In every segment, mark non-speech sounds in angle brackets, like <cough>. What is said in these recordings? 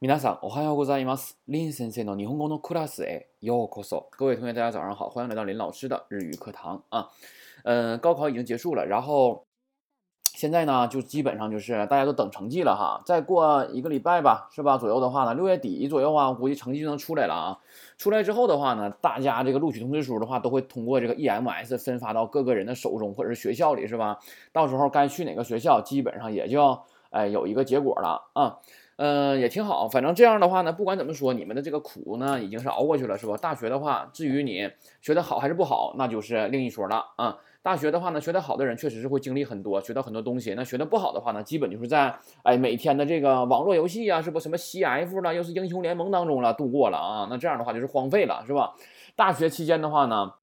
皆さんおはようございます。林先生の日本語のクラスへようこそ。各位同学，大家早上好，欢迎来到林老师的日语课堂啊。嗯，高考已经结束了，然后现在呢，就基本上就是大家都等成绩了哈。再过一个礼拜吧，是吧？左右的话呢，六月底左右啊，我估计成绩就能出来了啊。出来之后的话呢，大家这个录取通知书的话，都会通过这个 EMS 分发到各个人的手中或者是学校里，是吧？到时候该去哪个学校，基本上也就哎有一个结果了啊。嗯， 嗯也挺好。反正这样的话呢，不管怎么说，你们的这个苦呢，已经是熬过去了，是吧？大学的话，至于你学得好还是不好，那就是另一说了啊。大学的话呢，学得好的人确实是会经历很多，学到很多东西。那学得不好的话呢，基本就是在哎每天的这个网络游戏啊，是不什么 CF 了，又是英雄联盟当中了度过了啊。那这样的话就是荒废了，是吧？大学期间的话呢，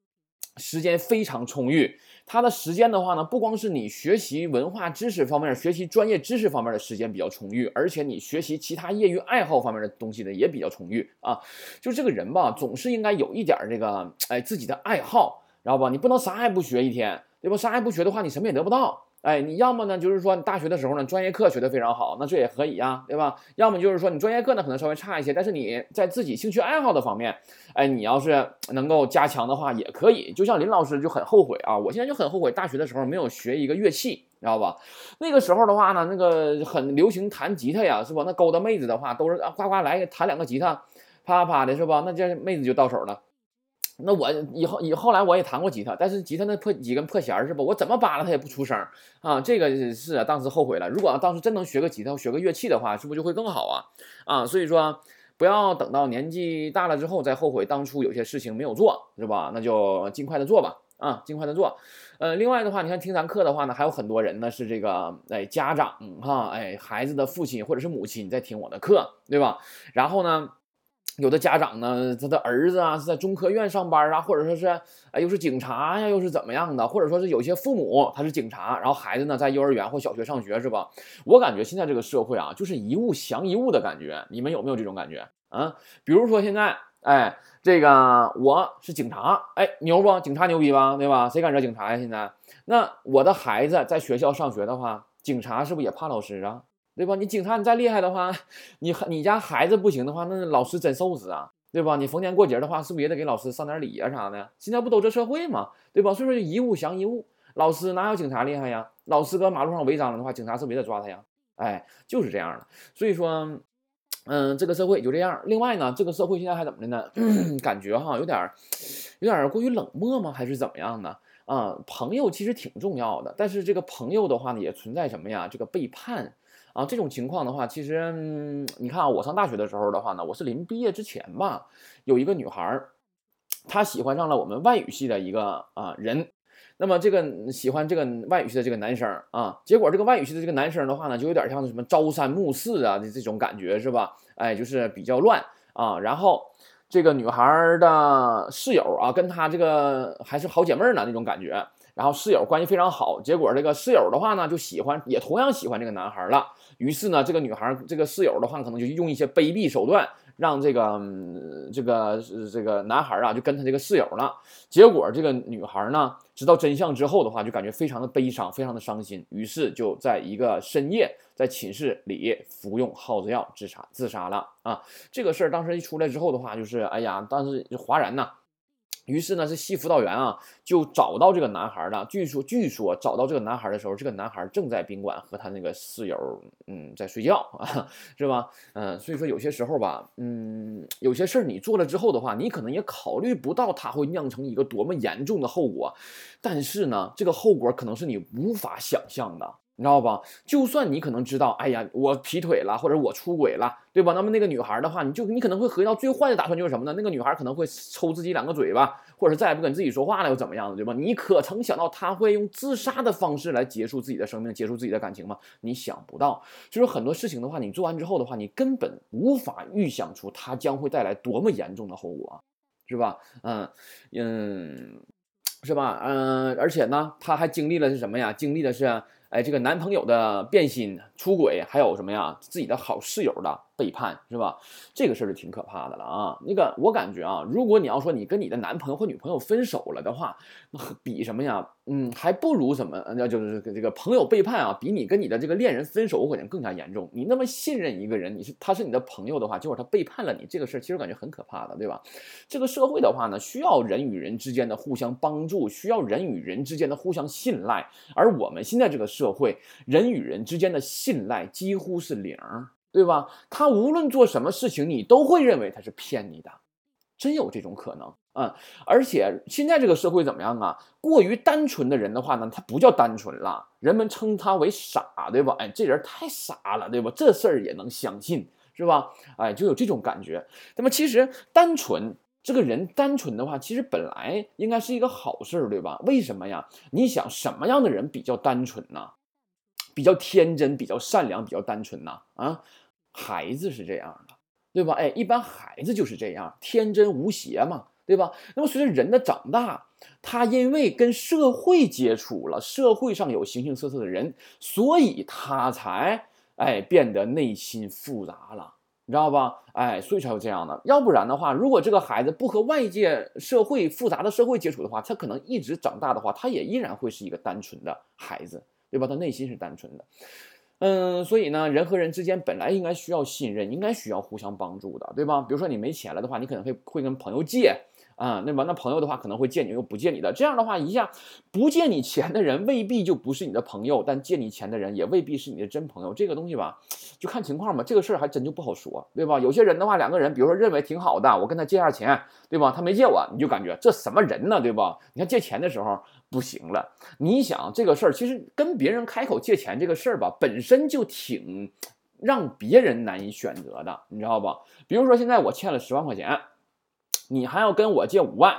时间非常充裕。他的时间的话呢，不光是你学习文化知识方面、学习专业知识方面的时间比较充裕，而且你学习其他业余爱好方面的东西呢也比较充裕啊。就这个人吧，总是应该有一点这个哎自己的爱好，知道吧？你不能啥也不学一天，对吧？啥也不学的话，你什么也得不到。哎，你要么呢，就是说你大学的时候呢，专业课学得非常好，那这也可以呀，对吧？要么就是说你专业课呢可能稍微差一些，但是你在自己兴趣爱好的方面，哎，你要是能够加强的话，也可以。就像林老师就很后悔啊，我现在就很后悔大学的时候没有学一个乐器，知道吧？那个时候的话呢，那个很流行弹吉他呀，是吧？那勾搭妹子的话，都是呱呱来弹两个吉他，啪啪啪的，是吧？那这妹子就到手了。那我以后以后来我也弹过吉他，但是吉他那破几根破弦是吧？我怎么扒拉它也不出声啊！这个是，当时后悔了。如果当时真能学个吉他，学个乐器的话，是不是就会更好啊？啊，所以说不要等到年纪大了之后再后悔当初有些事情没有做，是吧？那就尽快的做吧，啊，尽快的做。呃，另外的话，你看听咱课的话呢，还有很多人呢是这个哎家长哈，哎孩子的父亲或者是母亲在听我的课，对吧？然后呢？有的家长呢，他的儿子啊是在中科院上班啊，或者说是哎又是警察呀，又是怎么样的，或者说是有些父母他是警察，然后孩子呢在幼儿园或小学上学是吧？我感觉现在这个社会啊，就是一物降一物的感觉，你们有没有这种感觉啊？比如说现在，哎，这个我是警察，哎，牛不？警察牛逼吧？对吧？谁敢惹警察呀？现在，那我的孩子在学校上学的话，警察是不是也怕老师啊？对吧？你警察你再厉害的话，你你家孩子不行的话，那老师真受死啊，对吧？你逢年过节的话，是不是也得给老师上点礼啊啥的？现在不都这社会吗？对吧？所以说一物降一物，老师哪有警察厉害呀？老师搁马路上违章了的话，警察是不是也得抓他呀？哎，就是这样的。所以说，嗯，这个社会就这样。另外呢，这个社会现在还怎么的呢？<coughs> 感觉哈有点有点过于冷漠吗？还是怎么样的？啊，朋友其实挺重要的，但是这个朋友的话呢，也存在什么呀？这个背叛。啊，这种情况的话，其实你看啊，我上大学的时候的话呢，我是临毕业之前吧，有一个女孩，她喜欢上了我们外语系的一个啊人，那么这个喜欢这个外语系的这个男生啊，结果这个外语系的这个男生的话呢，就有点像什么朝三暮四啊的这种感觉是吧？哎，就是比较乱啊。然后这个女孩的室友啊，跟她这个还是好姐妹呢那种感觉。然后室友关系非常好，结果这个室友的话呢，就喜欢也同样喜欢这个男孩了。于是呢，这个女孩这个室友的话，可能就用一些卑鄙手段，让这个这个这个男孩啊，就跟他这个室友了。结果这个女孩呢，知道真相之后的话，就感觉非常的悲伤，非常的伤心。于是就在一个深夜，在寝室里服用耗子药自杀自杀了啊。这个事儿当时一出来之后的话，就是哎呀，当时就哗然呐。于是呢，是系辅导员啊，就找到这个男孩了。据说，据说找到这个男孩的时候，这个男孩正在宾馆和他那个室友，嗯，在睡觉啊，<laughs> 是吧？嗯，所以说有些时候吧，嗯，有些事儿你做了之后的话，你可能也考虑不到它会酿成一个多么严重的后果，但是呢，这个后果可能是你无法想象的。你知道吧？就算你可能知道，哎呀，我劈腿了，或者我出轨了，对吧？那么那个女孩的话，你就你可能会合计到最坏的打算就是什么呢？那个女孩可能会抽自己两个嘴巴，或者是再也不跟自己说话了，又怎么样的，对吧？你可曾想到她会用自杀的方式来结束自己的生命，结束自己的感情吗？你想不到，就是很多事情的话，你做完之后的话，你根本无法预想出它将会带来多么严重的后果，是吧？嗯嗯，是吧？嗯，而且呢，她还经历了是什么呀？经历的是。哎，这个男朋友的变心、出轨，还有什么呀？自己的好室友的背叛，是吧？这个事儿就挺可怕的了啊！那个，我感觉啊，如果你要说你跟你的男朋友或女朋友分手了的话，那比什么呀？嗯，还不如什么？那就是这个朋友背叛啊，比你跟你的这个恋人分手，我感觉更加严重。你那么信任一个人，你是他是你的朋友的话，结果他背叛了你，这个事儿其实感觉很可怕的，对吧？这个社会的话呢，需要人与人之间的互相帮助，需要人与人之间的互相信赖。而我们现在这个社会，人与人之间的信赖几乎是零，对吧？他无论做什么事情，你都会认为他是骗你的，真有这种可能。嗯，而且现在这个社会怎么样啊？过于单纯的人的话呢，他不叫单纯了，人们称他为傻，对吧？哎，这人太傻了，对吧？这事儿也能相信，是吧？哎，就有这种感觉。那么其实单纯这个人单纯的话，其实本来应该是一个好事儿，对吧？为什么呀？你想什么样的人比较单纯呢？比较天真，比较善良，比较单纯呢？啊，孩子是这样的，对吧？哎，一般孩子就是这样，天真无邪嘛。对吧？那么随着人的长大，他因为跟社会接触了，社会上有形形色色的人，所以他才哎变得内心复杂了，你知道吧？哎，所以才会这样的。要不然的话，如果这个孩子不和外界社会复杂的社会接触的话，他可能一直长大的话，他也依然会是一个单纯的孩子，对吧？他内心是单纯的。嗯，所以呢，人和人之间本来应该需要信任，应该需要互相帮助的，对吧？比如说你没钱了的话，你可能会会跟朋友借。啊，那么那朋友的话可能会借你又不借你的，这样的话一下不借你钱的人未必就不是你的朋友，但借你钱的人也未必是你的真朋友。这个东西吧，就看情况吧。这个事儿还真就不好说，对吧？有些人的话，两个人，比如说认为挺好的，我跟他借下钱，对吧？他没借我，你就感觉这什么人呢，对吧？你看借钱的时候不行了。你想这个事儿，其实跟别人开口借钱这个事儿吧，本身就挺让别人难以选择的，你知道吧？比如说现在我欠了十万块钱。你还要跟我借五万，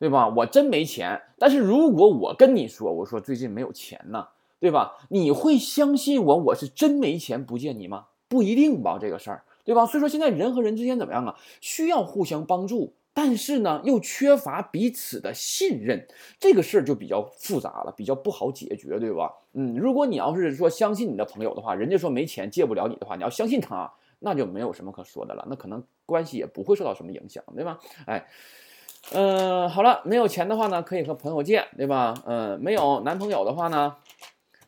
对吧？我真没钱。但是如果我跟你说，我说最近没有钱呢，对吧？你会相信我？我是真没钱不借你吗？不一定吧，这个事儿，对吧？所以说现在人和人之间怎么样啊？需要互相帮助，但是呢，又缺乏彼此的信任，这个事儿就比较复杂了，比较不好解决，对吧？嗯，如果你要是说相信你的朋友的话，人家说没钱借不了你的话，你要相信他。那就没有什么可说的了，那可能关系也不会受到什么影响，对吧？哎，嗯，好了，没有钱的话呢，可以和朋友借，对吧？嗯，没有男朋友的话呢，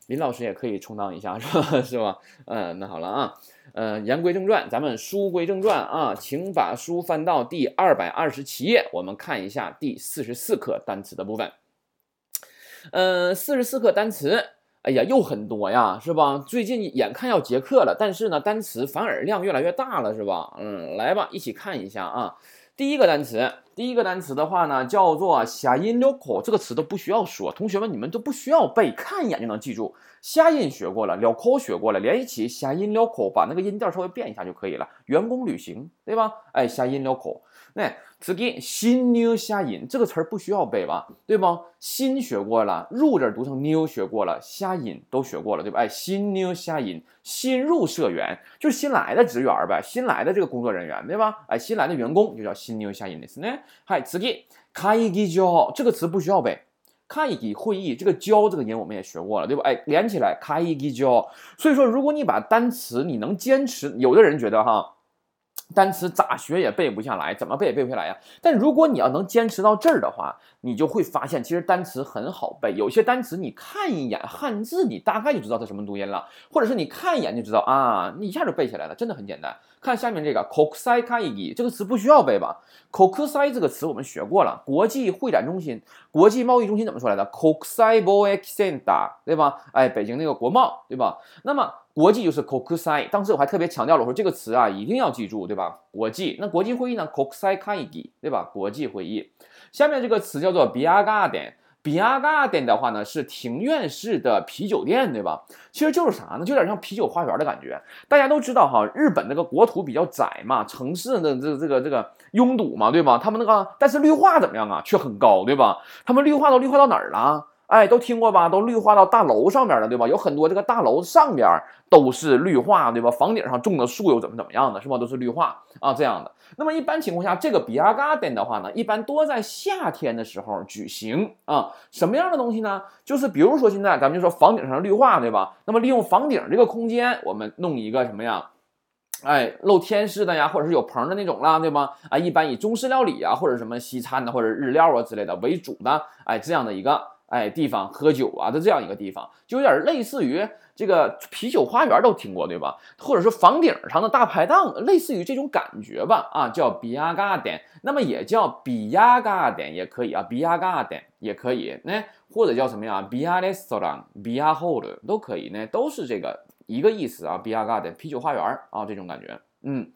林老师也可以充当一下，是吧？<laughs> 是吧？嗯，那好了啊，呃，言归正传，咱们书归正传啊，请把书翻到第二百二十七页，我们看一下第四十四课单词的部分。嗯，四十四课单词。哎呀，又很多呀，是吧？最近眼看要结课了，但是呢，单词反而量越来越大了，是吧？嗯，来吧，一起看一下啊。第一个单词，第一个单词的话呢，叫做“下音溜口”，这个词都不需要说，同学们你们都不需要背，看一眼就能记住。下音学过了，撩口学过了，连一起下音撩口，把那个音调稍微变一下就可以了。员工旅行，对吧？哎，下音撩口。那此给新 new 下音这个词儿不需要背吧？对吧？新学过了，入字读成 new 学过了，下音都学过了，对吧？哎，新 new 下音，新入社员就是新来的职员呗，新来的这个工作人员，对吧？哎，新来的员工就叫新 new 下音的是呢。嗨，此给开一个交这个词不需要背，开一个会议这个交这个音我们也学过了，对吧？哎，连起来开一个交。所以说，如果你把单词你能坚持，有的人觉得哈。单词咋学也背不下来，怎么背也背不下来呀？但如果你要能坚持到这儿的话，你就会发现，其实单词很好背。有些单词你看一眼汉字，你大概就知道它什么读音了，或者是你看一眼就知道啊，你一下就背下来了，真的很简单。看下面这个 c o k s a i k a i 这个词不需要背吧？“kokusai” 这个词我们学过了，国际会展中心、国际贸易中心怎么说来的 c o k s a i b o e x c e n t a 对吧？哎，北京那个国贸，对吧？那么国际就是 “kokusai”。当时我还特别强调了，我说这个词啊一定要记住，对吧？国际，那国际会议呢？“kokusai kai”，对吧？国际会议。下面这个词叫做 biagaden，biagaden 的话呢，是庭院式的啤酒店，对吧？其实就是啥呢？就有点像啤酒花园的感觉。大家都知道哈，日本那个国土比较窄嘛，城市的这这个这个拥堵嘛，对吧？他们那个，但是绿化怎么样啊？却很高，对吧？他们绿化都绿化到哪儿了？哎，都听过吧？都绿化到大楼上面了，对吧？有很多这个大楼上边都是绿化，对吧？房顶上种的树又怎么怎么样的，是吧？都是绿化啊，这样的。那么一般情况下，这个比亚 garden 的话呢，一般多在夏天的时候举行啊。什么样的东西呢？就是比如说现在咱们就说房顶上绿化，对吧？那么利用房顶这个空间，我们弄一个什么呀？哎，露天式的呀，或者是有棚的那种啦，对吧？啊，一般以中式料理啊，或者什么西餐的或者日料啊之类的为主的，哎，这样的一个。哎地方喝酒啊的这样一个地方，就有点类似于这个啤酒花园都听过对吧？或者是房顶上的大排档，类似于这种感觉吧啊，叫比亚嘎点，那么也叫比亚嘎点也可以啊，比亚嘎点也可以，那或者叫什么呀？比亚 restaurant、比亚 hall 都可以呢，都是这个一个意思啊，比亚嘎点啤酒花园啊这种感觉，嗯。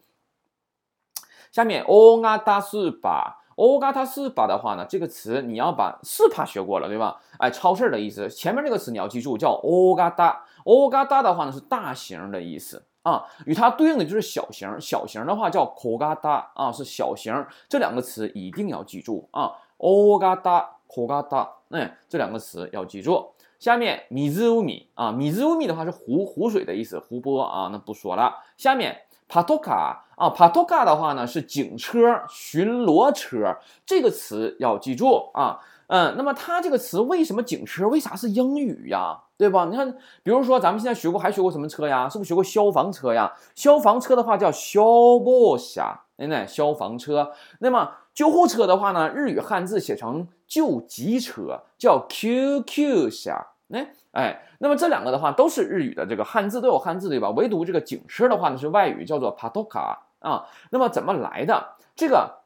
下面欧嘎达斯巴，欧嘎达斯巴的话呢，这个词你要把斯帕学过了，对吧？哎，超市的意思。前面这个词你要记住，叫欧嘎达。欧嘎达的话呢是大型的意思啊，与它对应的就是小型。小型的话叫口嘎达啊，是小型。这两个词一定要记住啊，欧嘎达、口嘎达，哎，这两个词要记住。下面米兹乌米啊，米兹乌米的话是湖湖水的意思，湖泊啊，那不说了。下面。帕托卡啊，帕托卡的话呢是警车、巡逻车，这个词要记住啊。嗯，那么它这个词为什么警车？为啥是英语呀？对吧？你看，比如说咱们现在学过，还学过什么车呀？是不是学过消防车呀？消防车的话叫消防车，哎，那消防车。那么救护车的话呢，日语汉字写成救急车，叫 QQ 车。哎哎，那么这两个的话都是日语的这个汉字都有汉字对吧？唯独这个警车的话呢是外语，叫做 patoka 啊。那么怎么来的？这个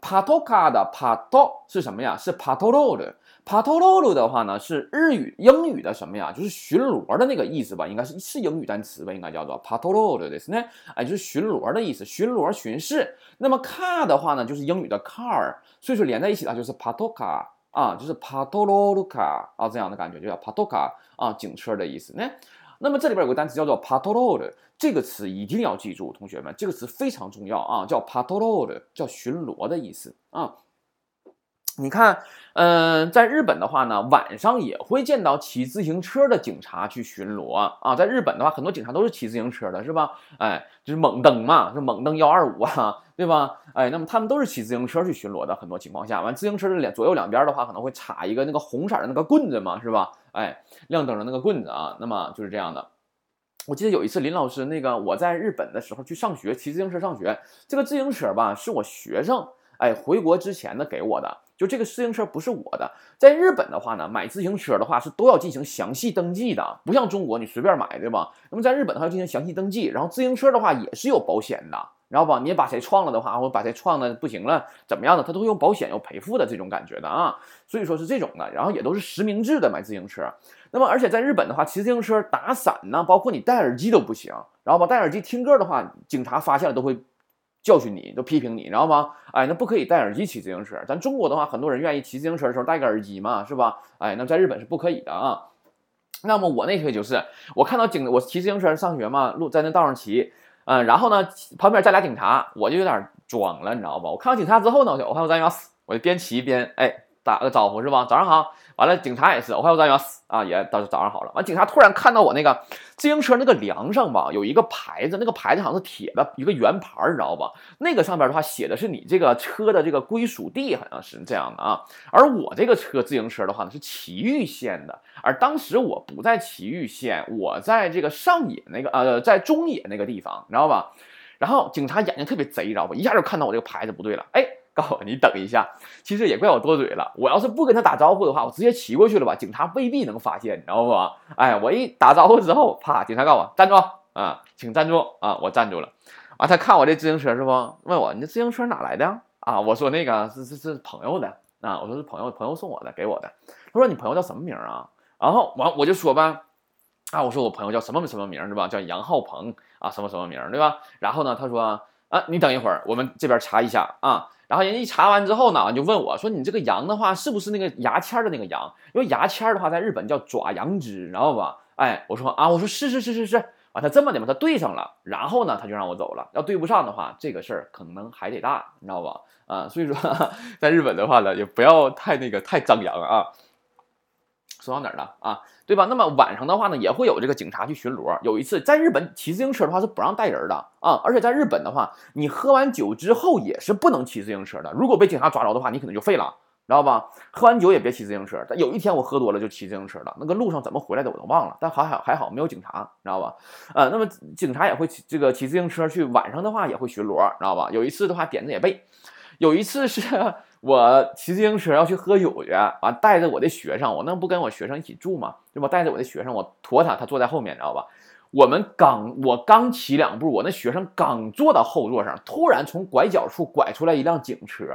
patoka 的 pato 是什么呀？是 patrol。patrol 的话呢是日语、英语的什么呀？就是巡逻的那个意思吧？应该是是英语单词吧？应该叫做 patrol 的是呢？哎，就是巡逻的意思，巡逻巡视。那么 car 的话呢就是英语的 car，所以说连在一起的就是 patoka。啊，就是 patrol 啊这样的感觉，就叫 patoka 啊，警车的意思呢。那么这里边有个单词叫做 patrol，这个词一定要记住，同学们，这个词非常重要啊，叫 patrol，叫巡逻的意思啊。你看，嗯，在日本的话呢，晚上也会见到骑自行车的警察去巡逻啊。在日本的话，很多警察都是骑自行车的，是吧？哎，就是猛蹬嘛，就猛蹬幺二五啊，对吧？哎，那么他们都是骑自行车去巡逻的，很多情况下，完自行车的两左右两边的话，可能会插一个那个红色的那个棍子嘛，是吧？哎，亮灯的那个棍子啊，那么就是这样的。我记得有一次林老师那个我在日本的时候去上学，骑自行车上学，这个自行车吧是我学生哎回国之前的给我的。就这个自行车不是我的，在日本的话呢，买自行车的话是都要进行详细登记的，不像中国你随便买，对吧？那么在日本的话要进行详细登记，然后自行车的话也是有保险的，然后吧，你把谁撞了的话，或者把谁撞的不行了，怎么样的，他都会用保险要赔付的这种感觉的啊，所以说是这种的，然后也都是实名制的买自行车。那么而且在日本的话，骑自行车打伞呢，包括你戴耳机都不行，然后吧，戴耳机听歌的话，警察发现了都会。教训你，都批评你，知道吗？哎，那不可以戴耳机骑自行车。咱中国的话，很多人愿意骑自行车的时候戴个耳机嘛，是吧？哎，那在日本是不可以的啊。那么我那回就是，我看到警，我骑自行车上学嘛，路在那道上骑，嗯，然后呢，旁边站俩警察，我就有点装了，你知道吧？我看到警察之后呢，我就我看到咱要死，我就边骑边哎。打个招呼是吧？早上好。完了，警察也是，我还有咱要死啊，也到早上好了。完，警察突然看到我那个自行车那个梁上吧，有一个牌子，那个牌子好像是铁的一个圆牌，你知道吧？那个上边的话写的是你这个车的这个归属地，好像是这样的啊。而我这个车自行车的话呢是祁玉县的，而当时我不在祁玉县，我在这个上野那个呃，在中野那个地方，你知道吧？然后警察眼睛特别贼，你知道吧？一下就看到我这个牌子不对了，哎。你等一下，其实也怪我多嘴了。我要是不跟他打招呼的话，我直接骑过去了吧，警察未必能发现，你知道不？哎，我一打招呼之后，啪，警察告我站住啊，请站住啊，我站住了。完，他看我这自行车是不？问我你这自行车哪来的啊？我说那个是是是朋友的啊，我说是朋友朋友送我的，给我的。他说你朋友叫什么名啊？然后完我就说吧，啊，我说我朋友叫什么什么名是吧？叫杨浩鹏啊，什么什么名对吧？然后呢，他说啊，你等一会儿，我们这边查一下啊。然后人家一查完之后呢，就问我说：“你这个羊的话，是不是那个牙签的那个羊？因为牙签的话，在日本叫爪羊脂，知道吧？”哎，我说啊，我说是是是是是，啊，他这么的嘛，他对上了，然后呢，他就让我走了。要对不上的话，这个事儿可能还得大，你知道吧？啊，所以说 <laughs> 在日本的话呢，也不要太那个太张扬啊。说到哪儿了啊？对吧？那么晚上的话呢，也会有这个警察去巡逻。有一次在日本骑自行车的话是不让带人的啊，而且在日本的话，你喝完酒之后也是不能骑自行车的。如果被警察抓着的话，你可能就废了，知道吧？喝完酒也别骑自行车。但有一天我喝多了就骑自行车了，那个路上怎么回来的我都忘了。但还好还好没有警察，知道吧？呃，那么警察也会骑这个骑自行车去，晚上的话也会巡逻，知道吧？有一次的话点子也背，有一次是。我骑自行车要去喝酒去，完带着我的学生，我那不跟我学生一起住吗？对吧？带着我的学生，我驮他，他坐在后面，你知道吧？我们刚我刚骑两步，我那学生刚坐到后座上，突然从拐角处拐出来一辆警车，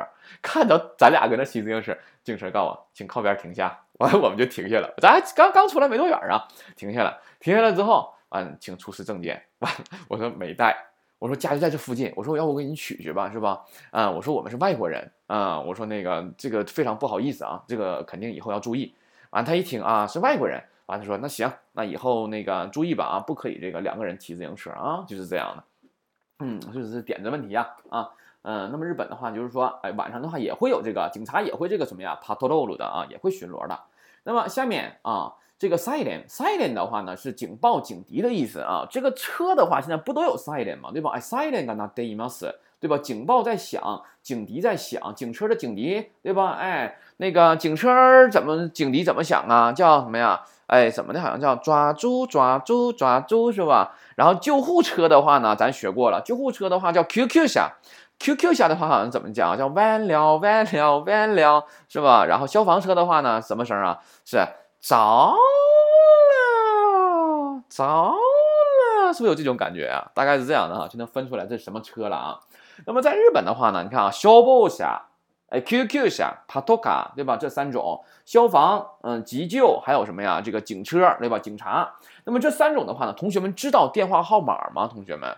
看到咱俩搁那骑自行车，警车告我，请靠边停下。完了我们就停下了，咱刚刚出来没多远啊，停下了，停下来之后，完请出示证件。完，我说没带，我说家就在这附近，我说要不我给你取去吧，是吧？啊，我说我们是外国人啊，我说那个这个非常不好意思啊，这个肯定以后要注意。完，他一听啊是外国人。完，他说那行，那以后那个注意吧啊，不可以这个两个人骑自行车啊，就是这样的。嗯，就是点子问题啊啊嗯，那么日本的话就是说，哎，晚上的话也会有这个警察也会这个什么呀，patrol 的啊，也会巡逻的。那么下面啊，这个 siren siren 的话呢是警报警笛的意思啊。这个车的话现在不都有 siren 吗？对吧？哎，siren 干那 daymas 对吧？警报在响，警笛在响，警车的警笛对吧？哎，那个警车怎么警笛怎么响啊？叫什么呀？哎，怎么的？好像叫抓猪，抓猪，抓猪，是吧？然后救护车的话呢，咱学过了。救护车的话叫 QQ 下，QQ 下的话好像怎么讲？叫弯了，弯了，弯了，是吧？然后消防车的话呢，什么声啊？是着了，着了，是不是有这种感觉啊？大概是这样的哈，就能分出来这是什么车了啊？那么在日本的话呢，你看啊，消防下。哎，QQ 下帕托卡，对吧？这三种消防，嗯，急救，还有什么呀？这个警车，对吧？警察。那么这三种的话呢，同学们知道电话号码吗？同学们，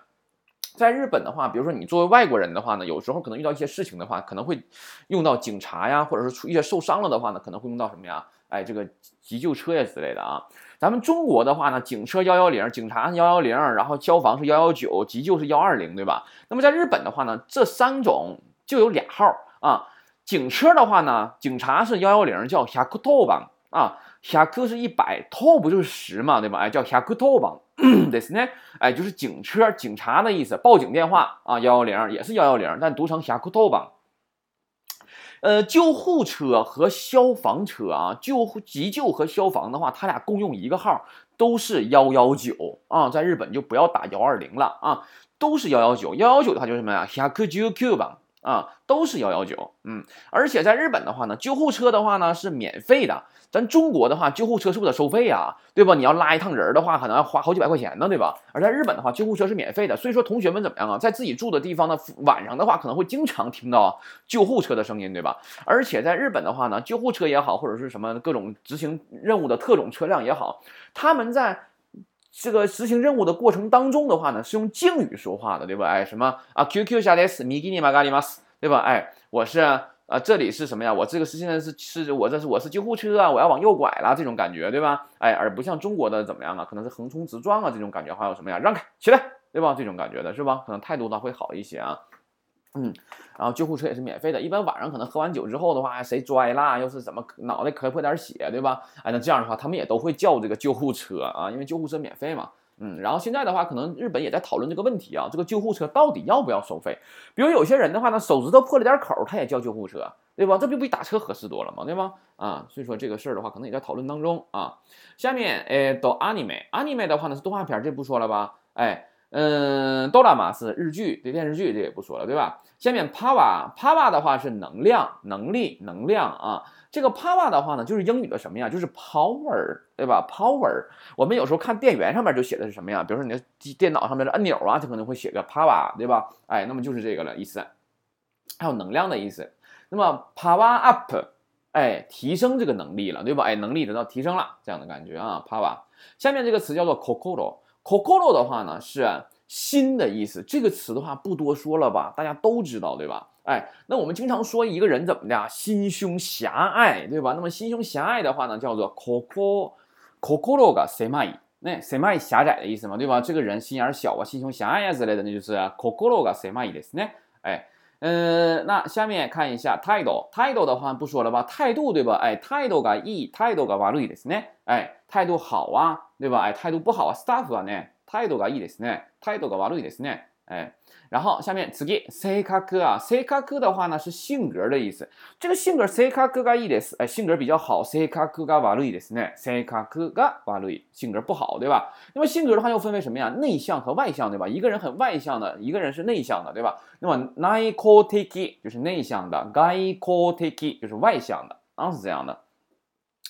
在日本的话，比如说你作为外国人的话呢，有时候可能遇到一些事情的话，可能会用到警察呀，或者是出一些受伤了的话呢，可能会用到什么呀？哎，这个急救车呀之类的啊。咱们中国的话呢，警车幺幺零，警察幺幺零，然后消防是幺幺九，急救是幺二零，对吧？那么在日本的话呢，这三种就有俩号啊。警车的话呢，警察是幺幺零，叫 hakuto 吧，啊，haku 是一百，to 不就是十嘛，对吧？哎，叫 hakuto 吧，<coughs> 对是呢，哎，就是警车，警察的意思，报警电话啊，幺幺零也是幺幺零，但读成 hakuto 吧。呃，救护车和消防车啊，救急救和消防的话，它俩共用一个号，都是幺幺九啊，在日本就不要打幺二零了啊，都是幺幺九，幺幺九的话就是什么呀，hakuju 吧。啊，都是幺幺九，嗯，而且在日本的话呢，救护车的话呢是免费的。咱中国的话，救护车是不是得收费呀？对吧？你要拉一趟人的话，可能要花好几百块钱呢，对吧？而在日本的话，救护车是免费的。所以说，同学们怎么样啊？在自己住的地方呢，晚上的话可能会经常听到救护车的声音，对吧？而且在日本的话呢，救护车也好，或者是什么各种执行任务的特种车辆也好，他们在这个执行任务的过程当中的话呢，是用敬语说话的，对吧？哎，什么啊？QQ 下です。ミギニマガリマス，对吧？哎，我是啊，这里是什么呀？我这个是现在是是我这是我是救护车啊，我要往右拐了，这种感觉，对吧？哎，而不像中国的怎么样啊？可能是横冲直撞啊，这种感觉，还有什么呀？让开，起来，对吧？这种感觉的是吧？可能态度呢会好一些啊。 嗯，然后救护车也是免费的，一般晚上可能喝完酒之后的话，谁摔啦，又是怎么脑袋磕破点血，对吧？哎，那这样的话，他们也都会叫这个救护车啊，因为救护车免费嘛。嗯，然后现在的话，可能日本也在讨论这个问题啊，这个救护车到底要不要收费？比如有些人的话呢，手指头破了点口，他也叫救护车，对吧？这不比打车合适多了吗？对吗？啊，所以说这个事儿的话，可能也在讨论当中啊。下面，哎，到 anime，anime 的话呢是动画片，这不说了吧？哎。嗯，哆啦嘛是日剧，对电视剧这也不说了，对吧？下面 power，power 的话是能量、能力、能量啊。这个 power 的话呢，就是英语的什么呀？就是 power，对吧？power，我们有时候看电源上面就写的是什么呀？比如说你的电脑上面的按钮啊，它可能会写个 power，对吧？哎，那么就是这个了意思。还有能量的意思。那么 power up，哎，提升这个能力了，对吧？哎，能力得到提升了，这样的感觉啊。power，下面这个词叫做 kokoro。kokoro 的话呢是心的意思，这个词的话不多说了吧，大家都知道对吧？哎，那我们经常说一个人怎么的，心胸狭隘，对吧？那么心胸狭隘的话呢，叫做 koko kokoro ga semai，那 semai 狭窄的意思嘛，对吧？这个人心眼小啊，心胸狭隘啊之类的，那就是 kokoro ga semai ですね。哎， 呃，那下面看一下态度，态度的话不说了吧，态度对吧？哎，态度がいい、態度が悪いですね。哎，態度好啊。对吧？哎，態度不好啊スタッフはね、態度がいいですね、態度が悪いですね。哎。然后下面次ぎ性格啊，性格的话呢是性格的意思。这个性格性格がいいです，哎，性格比较好。性格が悪いですね。性格が悪い，性格不好，对吧？那么性格的话又分为什么呀？内向和外向，对吧？一个人很外向的，一个人是内向的，对吧？那么内向的就是内向的，外向的就是外向的，啊是这样的。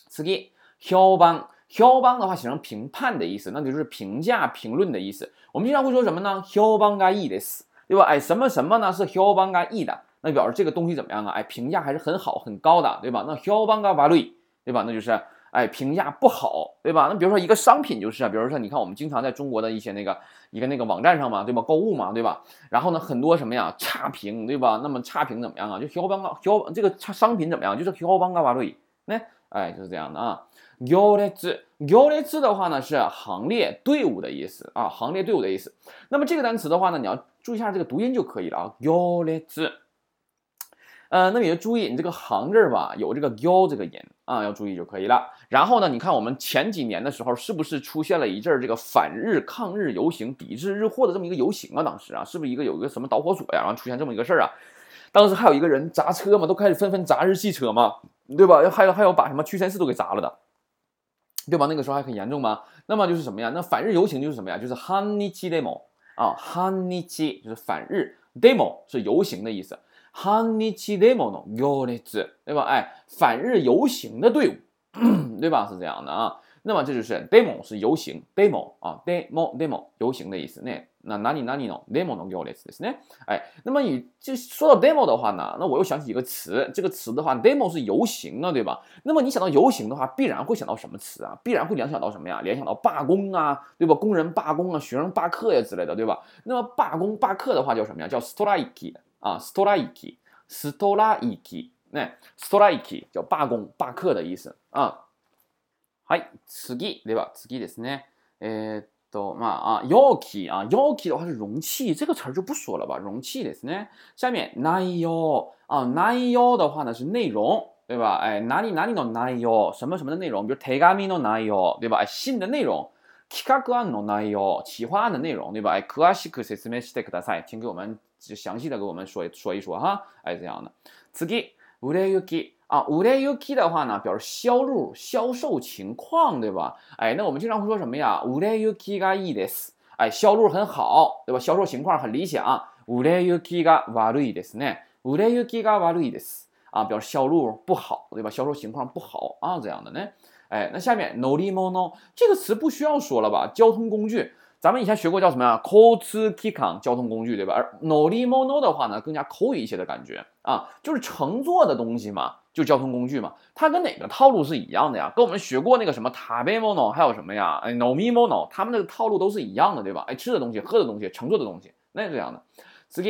次ぎ評判。 評判的话写成评判的意思，那就是评价、评论的意思。我们经常会说什么呢？評判がいいです。对吧？哎，什么什么呢？是 hiobanga e 的，那表示这个东西怎么样啊？哎，评价还是很好、很高的，对吧？那 hiobanga valui，对吧？那就是哎，评价不好，对吧？那比如说一个商品就是啊，比如说你看我们经常在中国的一些那个一个那个网站上嘛，对吧？购物嘛，对吧？然后呢，很多什么呀，差评，对吧？那么差评怎么样啊？就 hiobanga hiob 这个差商品怎么样？就是 hiobanga valui，那 哎，就是这样的啊。行列行列的话呢是行列队伍的意思啊，行列队伍的意思。那么这个单词的话呢，你要注意一下这个读音就可以了啊。行列呃，那么也注意你这个行字吧，有这个 “gu” 这个音啊，要注意就可以了。然后呢，你看我们前几年的时候，是不是出现了一阵这个反日抗日游行、抵制日货的这么一个游行啊？当时啊，是不是一个有一个什么导火索呀？然后出现这么一个事儿啊？当时还有一个人砸车嘛，都开始纷纷砸日系车嘛，对吧？还有还有把什么屈臣氏都给砸了的。对吧？那个时候还很严重吗？那么就是什么呀？那反日游行就是什么呀？就是 Hanichi demo 啊，Hanichi 就是反日，demo 是游行的意思，Hanichi demo 呢，游列子，对吧？哎，反日游行的队伍，<clears throat> 对吧？是这样的啊。那么这就是 demo 是游行，demo 啊，demo demo 游行的意思。那那哪里哪里呢？demo の行列ですね。哎，那么你就说到 demo 的话呢，那我又想起一个词，这个词的话，demo 是游行啊，对吧？那么你想到游行的话，必然会想到什么词啊？必然会联想到什么呀？联想到罢工啊，对吧？工人罢工啊，学生罢课呀之类的，对吧？那么罢工罢课的话叫什么呀？叫 strike 啊，strike，strike，那 strike 叫罢工罢课的意思啊。はい、次对吧？次ですね。えっ とまあ啊，容器啊，容器的话是容器，这个词儿就不说了吧。容器ですね。下面内容啊，内容的话呢是内容，对吧？哎，哪里哪里の内容，什么什么的内容，比如手紙の内容，对吧？哎，信的内容，企画案の内容，企划案的内容，对吧？哎，詳しく説明してください，请给我们详细的给我们说说一说哈。哎，这样的。次売れ行き。 啊，売れ行き的话呢，表示销路、销售情况，对吧？哎，那我们经常会说什么呀？売れ行きがいいです。哎，销路很好，对吧？销售情况很理想。売れ行きが悪いですね。売れ行きが悪いです。啊，表示销路不好，对吧？销售情况不好啊，这样的呢。哎，那下面乗り物这个词不需要说了吧？交通工具。咱们以前学过叫什么呀？交通機関，交通工具，对吧？而乗り物的话呢，更加口语一些的感觉啊，就是乘坐的东西嘛， 就交通工具嘛。它跟哪个套路是一样的呀？跟我们学过那个什么食べ物，还有什么呀？哎，飲み物，他们那个套路都是一样的，对吧？哎，吃的东西、喝的东西、乘坐的东西，那是这样的。次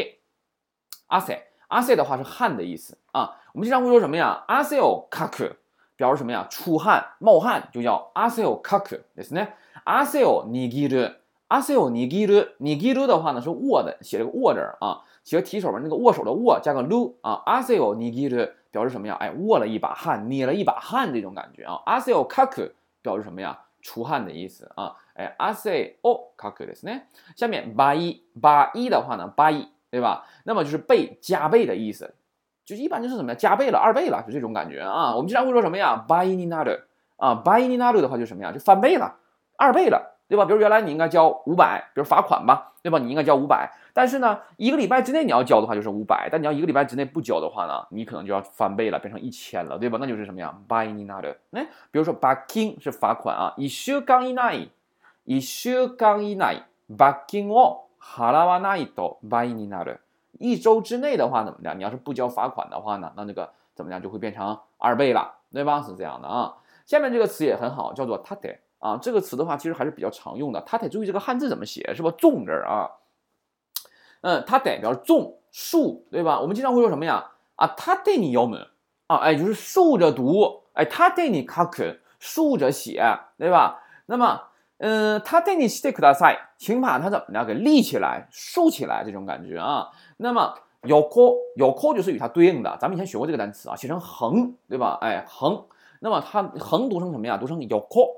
汗，汗的话是汗的意思啊。我们经常会说什么呀？汗をかく，表示什么呀？出汗、冒汗，就叫汗をかくですね。汗を握る。阿塞欧尼基鲁，尼基鲁的话呢是握的，写了个握字啊，写个提手旁那个握手的握加个鲁啊。阿塞欧尼基鲁 表示什么呀？哎，握了一把汗，捏了一把汗这种感觉啊。阿塞欧卡克表示什么呀？出汗的意思啊。哎，阿塞欧卡克ですね。下面八一八一的话呢，八一对吧？那么就是倍加倍的意思，就是一般就是什么呀？加倍了，二倍了，就这种感觉啊。我们经常会说什么呀？八一尼纳鲁啊，八一尼纳鲁的话就是什么呀？就翻倍了，二倍了。 对吧？比如原来你应该交五百，比如罚款吧，对吧？你应该交五百，但是呢，一个礼拜之内你要交的话就是五百，但你要一个礼拜之内不交的话呢，你可能就要翻倍了，变成一千了，对吧？那就是什么呀？by になる。哎，比如说罰金是罚款啊，一週間以内，一週間以内罰金を払わないと by になる。一周之内的话怎么样？你要是不交罚款的话呢，那这个怎么样就会变成二倍了，对吧？是这样的啊。下面这个词也很好，叫做立て。 啊，这个词的话，其实还是比较常用的。它得注意这个汉字怎么写，是吧？重字啊，嗯，它代表重竖，对吧？我们经常会说什么呀？啊，它对你要门啊，哎，就是竖着读，哎，它对你卡肯，竖着写，对吧？那么，嗯，它对你 stick 大赛，请把它怎么着给立起来、竖起来，这种感觉啊。那么，有扣有扣就是与它对应的，咱们以前学过这个单词啊，写成横，对吧？哎，横，那么它横读成什么呀？读成有扣。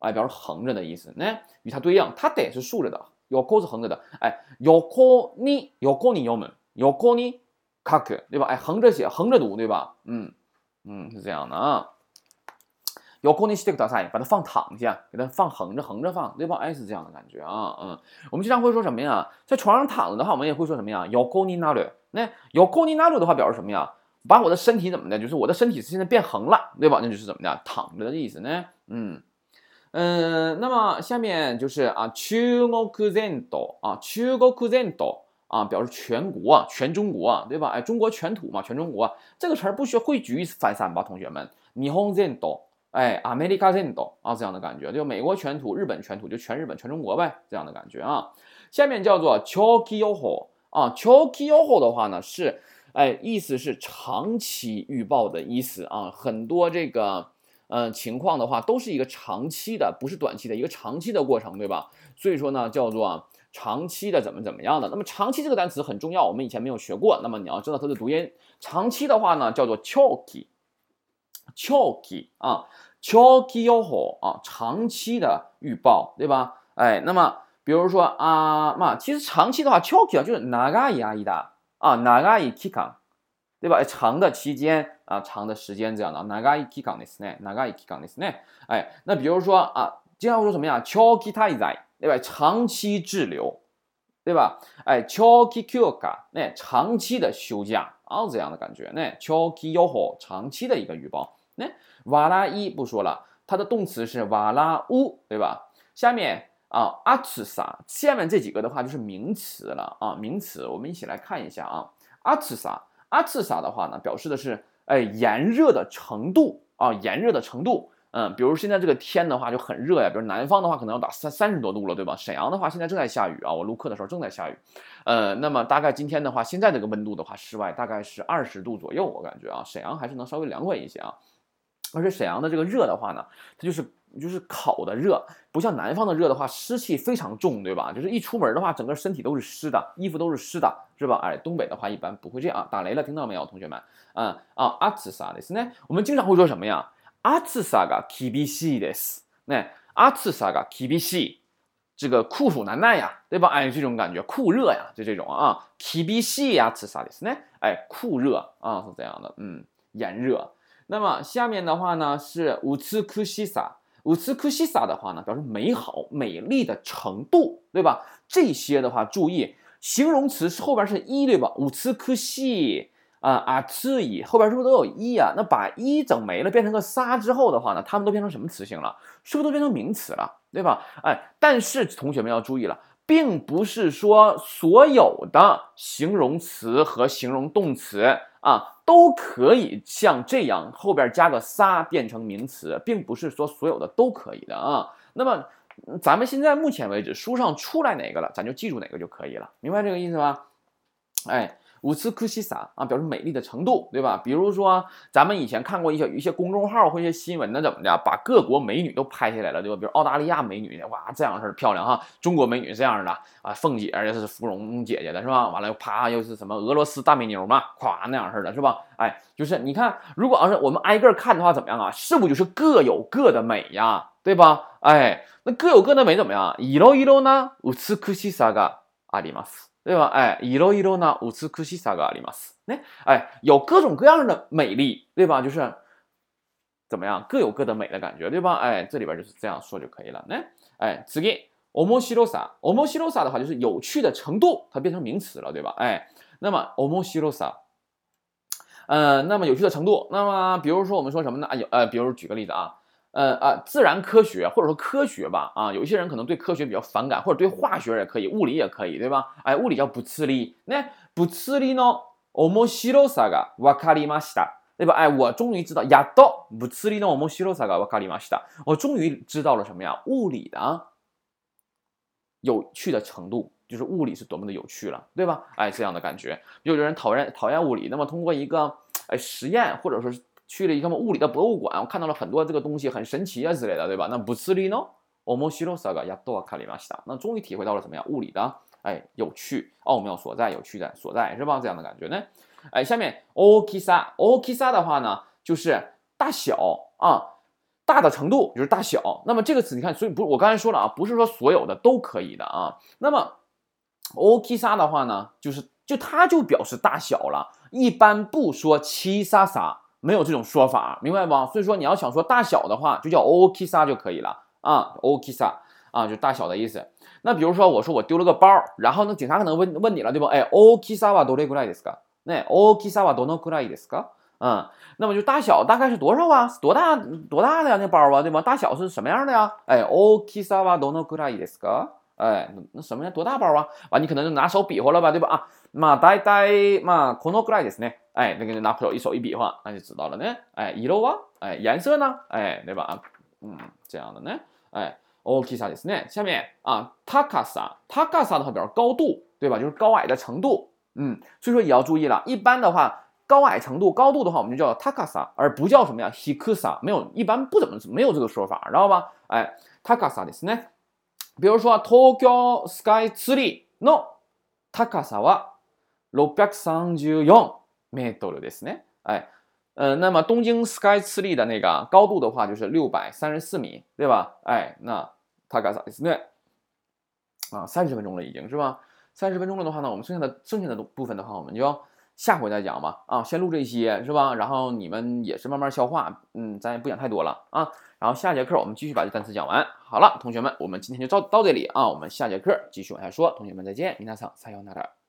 哎，表示横着的意思，那与它对应，它得是竖着的，有扣是横着的，哎，有扣你有扣你油门有扣你卡克，对吧？哎，横着写，横着读，对吧？嗯嗯，是这样的啊。有空你写个大菜，把它放躺下，给它放横着，横着放，对吧？哎，是这样的感觉啊，嗯，我们经常会说什么呀？在床上躺着的话，我们也会说什么呀？有空你拿着，那有空你拿着的话，表示什么呀？把我的身体怎么的？就是我的身体现在变横了，对吧？那就是怎么的？躺着的意思呢？嗯嗯，那么下面就是啊，中国全土啊，中国全土啊，表示全国啊，全中国啊，对吧？哎，中国全土嘛，全中国这个词儿不需要会举一反三吧，同学们？日本全土。哎，America 全土啊，这样的感觉，就美国全土、日本全土，就全日本、全中国呗，这样的感觉啊。下面叫做 Chokyo 啊，Chokyo 的话呢是，哎，意思是长期预报的意思啊。很多这个，呃，情况的话都是一个长期的，不是短期的一个长期的过程，对吧？所以说呢，叫做长期的怎么怎么样的。那么长期这个单词很重要，我们以前没有学过，那么你要知道它的读音。长期的话呢，叫做 Choky。長期啊，長期予報啊，长期的预报，对吧？哎，那么比如说啊嘛，其实长期的话，長期啊就是長い間啊，長い期間，对吧？长的期间啊，长的时间这样的，長い期間ですね，長い期間ですね。哎，那比如说啊，经常会说什么呀？長期滞在，对吧？长期滞留，对吧？哎，長期休假，那长期的休假啊，这样的感觉，那長期予報，长期的一个预报。那瓦拉伊不说了，它的动词是瓦拉乌，对吧？下面啊，阿茨萨，下面这几个的话就是名词了啊，名词，我们一起来看一下啊。阿茨萨，阿茨萨的话呢，表示的是 哎炎热的程度啊，炎热的程度。嗯，比如现在这个天的话就很热呀，比如南方的话可能要打三三十多度了，对吧？沈阳的话现在正在下雨啊，我录课的时候正在下雨。呃，那么大概今天的话，现在这个温度的话，室外大概是二十度左右，我感觉啊，沈阳还是能稍微凉快一些啊。而且沈阳的这个热的话呢，它就是就是烤的热，不像南方的热的话，湿气非常重，对吧？就是一出门的话，整个身体都是湿的，衣服都是湿的，是吧？哎，东北的话一般不会这样。打雷了，听到没有，同学们？嗯啊，阿兹萨的是呢，我们经常会说什么呀？阿兹萨が厳しいです。那阿兹萨が厳しい，这个酷暑难耐呀，对吧？哎，这种感觉酷热呀，就这种啊，厳しい阿兹萨ですね。哎，酷热啊，是这样的，嗯，炎热。 那么下面的话呢是五次库西萨，五次库西萨的话呢表示美好、美丽的程度，对吧？这些的话注意，形容词是后边是一对吧？五次库西啊啊次以后边是不是都有一啊？那把一整没了，变成个仨之后的话呢，它们都变成什么词性了？是不是都变成名词了？对吧？哎，但是同学们要注意了，并不是说所有的形容词和形容动词啊。都可以像这样后边加个仨变成名词，并不是说所有的都可以的啊。那么咱们现在目前为止书上出来哪个了，咱就记住哪个就可以了，明白这个意思吗？哎。五次科西萨啊，表示美丽的程度，对吧？比如说，咱们以前看过一些有一些公众号或一些新闻呢，怎么的，把各国美女都拍下来了，对吧？比如澳大利亚美女，哇，这样式漂亮哈；中国美女这样的啊，凤姐这是芙蓉姐姐的是吧？完了又啪又是什么俄罗斯大美妞嘛，咵那样式的，是吧？哎，就是你看，如果要是我们挨个看的话，怎么样啊？是不就是各有各的美呀，对吧？哎，那各有各的美怎么样？一楼一楼呢？五次科西萨があります。 对吧？哎，いろいろな美しさがあります。哎，哎，有各种各样的美丽，对吧？就是怎么样，各有各的美的感觉，对吧？哎，这里边就是这样说就可以了。那，哎，次面面白さ，面白さ的话就是有趣的程度，它变成名词了，对吧？哎，那么面白さ，呃，那么有趣的程度，那么比如说我们说什么呢？啊，有，呃，比如举个例子啊。 呃啊，自然科学或者说科学吧，啊，有一些人可能对科学比较反感，或者对化学也可以，物理也可以，对吧？哎，物理叫不次力，那不次力呢？面白さがわかりました，对吧？哎，我终于知道，やっと不次力の面白さがわかりました。我终于知道了什么呀？物理的有趣的程度，就是物理是多么的有趣了，对吧？哎，这样的感觉。有的人讨厌讨厌物理，那么通过一个哎实验，或者说是。 去了一个什么物理的博物馆，我看到了很多这个东西很神奇啊之类的，对吧？那不次力呢？我们西罗萨个亚多卡里马西达，那终于体会到了什么呀？物理的哎有趣奥妙所在，有趣的所在是吧？这样的感觉呢？哎，下面 o k i s a o k i s a 的话呢，就是大小啊。大的程度就是大小。那么这个词你看，所以不，我刚才说了啊，不是说所有的都可以的啊。那么 o k i s a 的话呢，就是就它就表示大小了，一般不说七沙沙，没有这种说法，明白不？所以说你要想说大小的话，就叫 o k i s a 就可以了啊 o k i s a 啊，就大小的意思。那比如说我说我丢了个包，然后呢，警察可能问问你了，对不？哎 o k i s a はどれくらいですか？那 o k i s a はどのくらいですか？嗯，那么就大小大概是多少啊？多大多大的呀？那包啊，对吧？大小是什么样的呀？哎，o k i s a はどのくらいですか？ 哎，那什么呀？多大包啊？完，你可能就拿手比划了吧，对吧？啊，まあ大体まあこのくらいですね。哎，那个拿手一手一比划，那就知道了呢。哎，色は？哎，颜色呢？哎，对吧？嗯，这样的呢。哎，大きさですね。下面啊，高さ，高さ的话表示高度，对吧？就是高矮的程度。嗯，所以说也要注意了。一般的话。高矮程度、高度的话，我们就叫 takasa，而不叫什么呀 hikusa，没有，一般不怎么没有这个说法，知道吧？哎，takasa ですね。 比如说東京スカイツリーの高さは634メートルですね。哎，呃，那么东京 sky ツリー的那个高度的话就是六百三十四米，对吧？哎，那 takasa ですね。啊，三十分钟了已经是吧？三十分钟了的话呢，我们剩下的剩下的部分的话，我们就要。下回再讲吧，啊，先录这些是吧？然后你们也是慢慢消化，嗯，咱也不讲太多了啊。然后下节课我们继续把这单词讲完。好了，同学们，我们今天就到到这里啊，我们下节课继续往下说。同学们再见，明天早上加油，拿点。